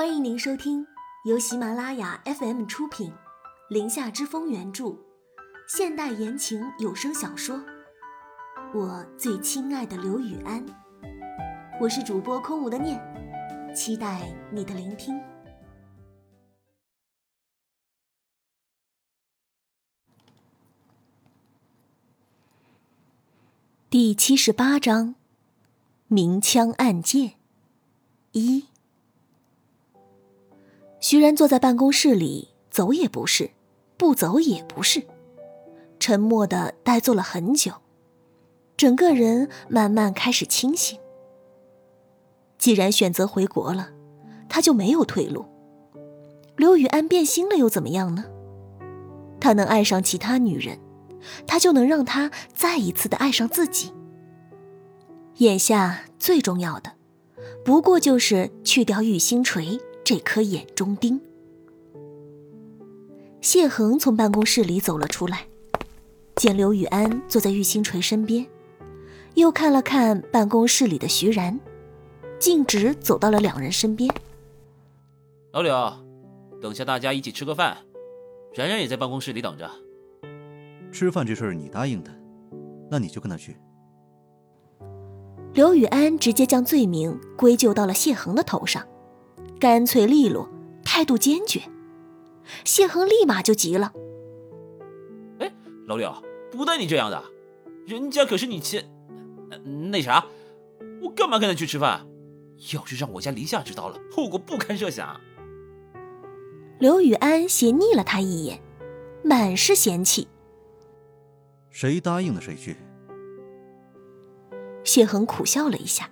欢迎您收听由喜马拉雅 FM 出品，《林下之风》原著，现代言情有声小说《我最亲爱的刘雨安》。我是主播空无的念，期待你的聆听。第七十八章：明枪暗箭一。徐然坐在办公室里，走也不是，不走也不是，沉默的呆坐了很久，整个人慢慢开始清醒。既然选择回国了，他就没有退路。刘雨安变心了又怎么样呢？他能爱上其他女人，他就能让他再一次的爱上自己。眼下最重要的，不过就是去掉玉星锤。这颗眼中钉。谢恒从办公室里走了出来，见刘雨安坐在玉星锤身边，又看了看办公室里的徐然，径直走到了两人身边。老柳，等下大家一起吃个饭，然然也在办公室里等着。吃饭这事儿你答应的，那你就跟他去。刘雨安直接将罪名归咎到了谢恒的头上。干脆利落，态度坚决。谢恒立马就急了：“哎，老柳，不带你这样的，人家可是你亲……那啥，我干嘛跟他去吃饭？要是让我家林夏知道了，后果不堪设想。”刘雨安斜睨了他一眼，满是嫌弃：“谁答应的谁去。”谢恒苦笑了一下，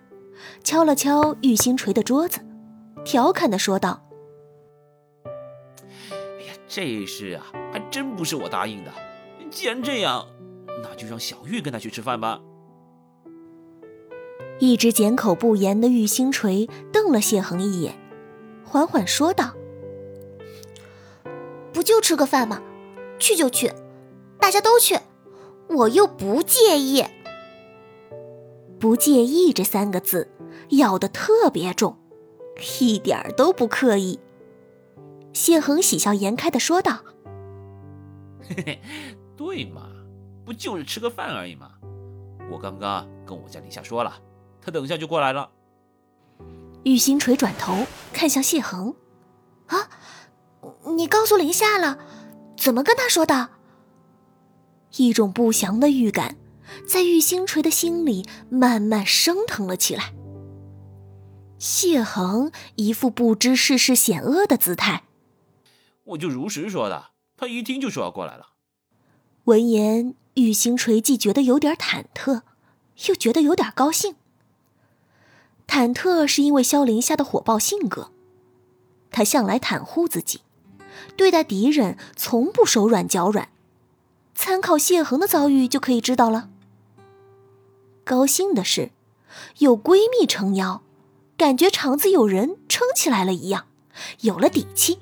敲了敲玉星锤的桌子。调侃的说道：“哎呀，这事啊，还真不是我答应的。既然这样，那就让小玉跟他去吃饭吧。”一直缄口不言的玉星锤瞪了谢恒一眼，缓缓说道：“不就吃个饭吗？去就去，大家都去，我又不介意。”不介意这三个字咬得特别重。一点儿都不刻意，谢恒喜笑颜开的说道：“嘿嘿，对嘛，不就是吃个饭而已嘛。我刚刚跟我家林夏说了，他等下就过来了。”玉星锤转头看向谢恒：“啊，你告诉林夏了？怎么跟他说的？”一种不祥的预感在玉星锤的心里慢慢升腾了起来。谢恒一副不知世事险恶的姿态，我就如实说的，他一听就说要过来了。闻言，玉星垂既觉得有点忐忑，又觉得有点高兴。忐忑是因为萧凌夏的火爆性格，他向来袒护自己，对待敌人从不手软脚软。参考谢恒的遭遇就可以知道了。高兴的是，有闺蜜撑腰。感觉肠子有人撑起来了一样，有了底气。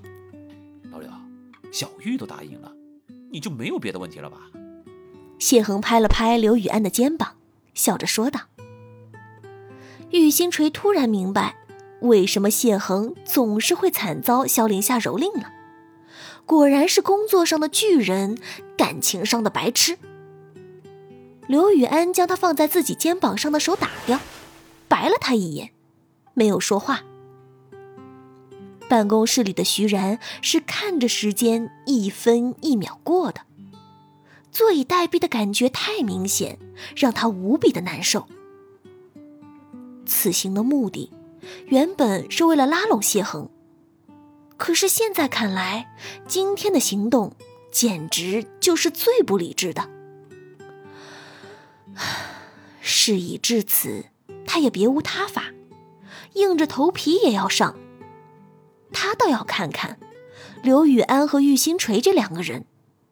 老刘，小玉都答应了，你就没有别的问题了吧？谢恒拍了拍刘雨安的肩膀，笑着说道。玉星锤突然明白，为什么谢恒总是会惨遭萧凌夏蹂躏了。果然是工作上的巨人，感情上的白痴。刘雨安将他放在自己肩膀上的手打掉，白了他一眼。没有说话。办公室里的徐然是看着时间一分一秒过的，坐以待毙的感觉太明显，让他无比的难受。此行的目的原本是为了拉拢谢恒，可是现在看来，今天的行动简直就是最不理智的。事已至此，他也别无他法。硬着头皮也要上。他倒要看看，刘雨安和玉星锤这两个人，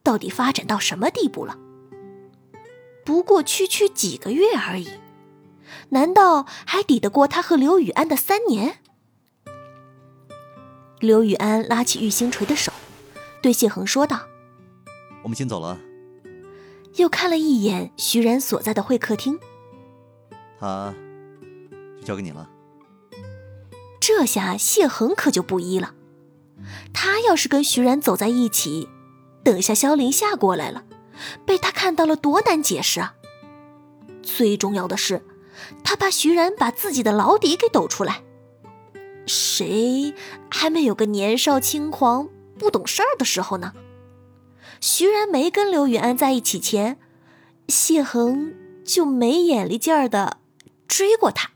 到底发展到什么地步了。不过区区几个月而已，难道还抵得过他和刘雨安的三年？刘雨安拉起玉星锤的手，对谢恒说道：“我们先走了。”又看了一眼徐然所在的会客厅，他就交给你了。这下谢恒可就不依了，他要是跟徐然走在一起，等下萧凌夏过来了，被他看到了多难解释啊！最重要的是，他怕徐然把自己的老底给抖出来。谁还没有个年少轻狂、不懂事儿的时候呢？徐然没跟刘雨安在一起前，谢恒就没眼力劲儿的追过他，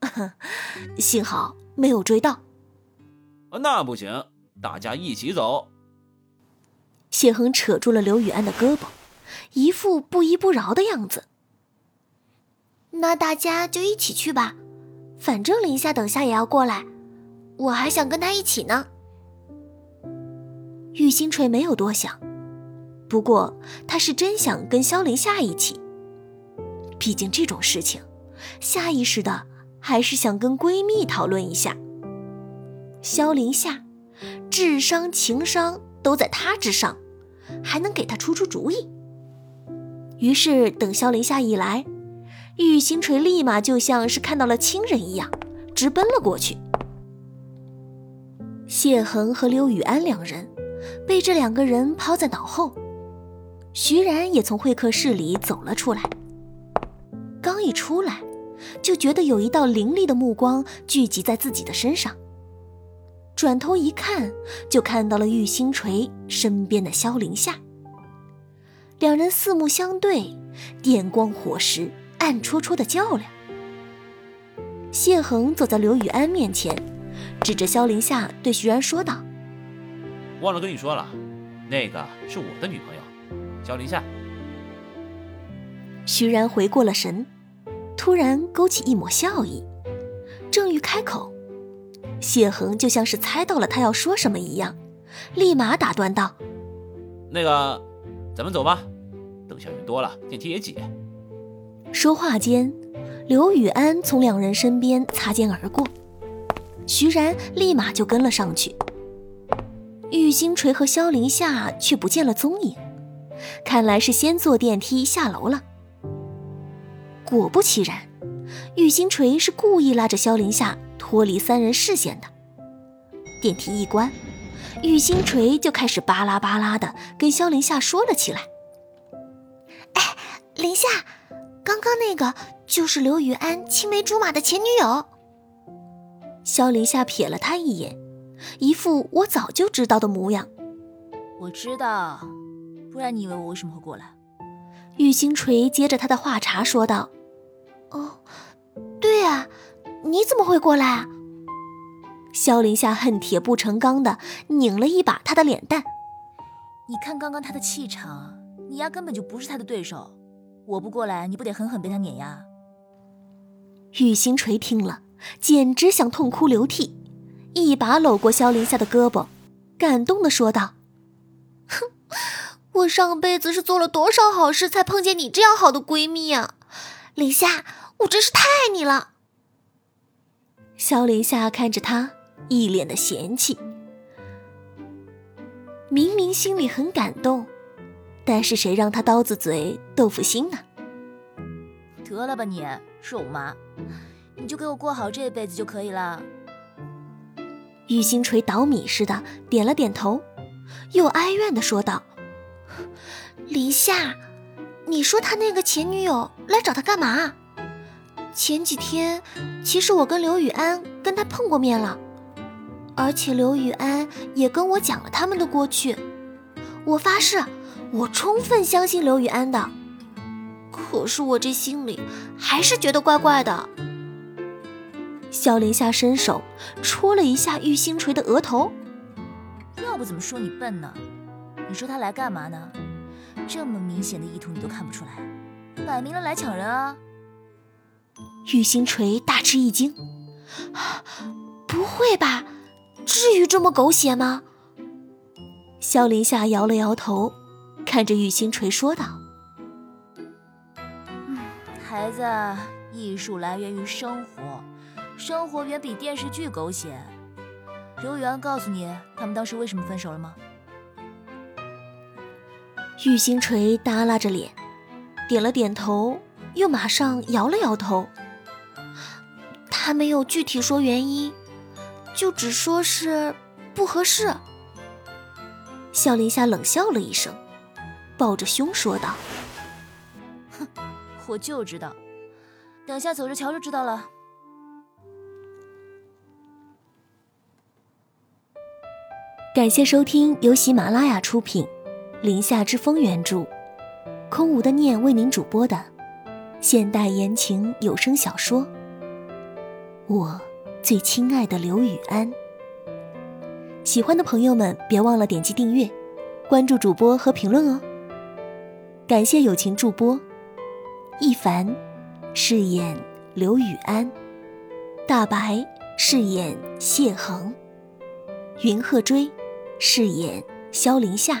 幸好没有追到。那不行，大家一起走。谢恒扯住了刘雨安的胳膊，一副不依不饶的样子。那大家就一起去吧，反正林夏等下也要过来，我还想跟他一起呢。玉星锤没有多想。不过，他是真想跟萧林夏一起。毕竟这种事情，下意识的还是想跟闺蜜讨论一下。萧凌夏，智商、情商都在她之上，还能给她出出主意。于是，等萧凌夏一来，玉星锤立马就像是看到了亲人一样，直奔了过去。谢恒和刘雨安两人被这两个人抛在脑后。徐然也从会客室里走了出来，刚一出来，就觉得有一道凌厉的目光聚集在自己的身上。转头一看，就看到了玉星锤身边的萧凌夏。两人四目相对，电光火石，暗戳戳的较量。谢恒走在刘雨安面前，指着萧凌夏对徐然说道：“忘了跟你说了，那个是我的女朋友。”萧凌夏，徐然回过了神，突然勾起一抹笑意，正欲开口，谢恒就像是猜到了他要说什么一样，立马打断道：“那个，咱们走吧，等下人多了，电梯也挤。”说话间，刘雨安从两人身边擦肩而过，徐然立马就跟了上去，玉星锤和萧凌夏却不见了踪影。看来是先坐电梯下楼了。果不其然，玉星锤是故意拉着萧凌夏脱离三人视线的。电梯一关，玉星锤就开始巴拉巴拉的跟萧凌夏说了起来：“哎，凌夏，刚刚那个就是刘雨安青梅竹马的前女友。”萧凌夏瞥了他一眼，一副我早就知道的模样。我知道。不然你以为我为什么会过来？玉星锤接着他的话茬说道：“哦，对啊，你怎么会过来啊？”萧林夏恨铁不成钢的拧了一把他的脸蛋。你看刚刚他的气场，你丫根本就不是他的对手。我不过来，你不得狠狠被他碾压？玉星锤听了，简直想痛哭流涕，一把搂过萧林夏的胳膊，感动的说道：“哼。”我上辈子是做了多少好事，才碰见你这样好的闺蜜啊！林夏，我真是太爱你了。萧林夏看着他，一脸的嫌弃，明明心里很感动，但是谁让他刀子嘴豆腐心呢？得了吧你，肉麻，你就给我过好这辈子就可以了。玉星锤捣米似的点了点头，又哀怨的说道。林夏，你说他那个前女友来找他干嘛？前几天其实我跟刘雨安跟他碰过面了，而且刘雨安也跟我讲了他们的过去。我发誓，我充分相信刘雨安的。可是我这心里还是觉得怪怪的。萧凌夏伸手戳了一下玉星锤的额头，要不怎么说你笨呢？你说他来干嘛呢？这么明显的意图你都看不出来，摆明了来抢人啊！玉星锤大吃一惊，不会吧？至于这么狗血吗？萧林夏摇了摇头，看着玉星锤说道：“孩子，艺术来源于生活，生活远比电视剧狗血。刘雨安告诉你他们当时为什么分手了吗？”玉星锤耷拉着脸，点了点头，又马上摇了摇头。他没有具体说原因，就只说是不合适。笑林夏冷笑了一声，抱着胸说道：“哼，我就知道，等下走着瞧就知道了。”感谢收听由喜马拉雅出品，《林夏之风》原著，空无的念为您主播的现代言情有声小说《我最亲爱的刘雨安》。喜欢的朋友们，别忘了点击订阅、关注主播和评论哦。感谢友情助播一凡饰演刘雨安，大白饰演谢恒，云鹤追。饰演萧林夏。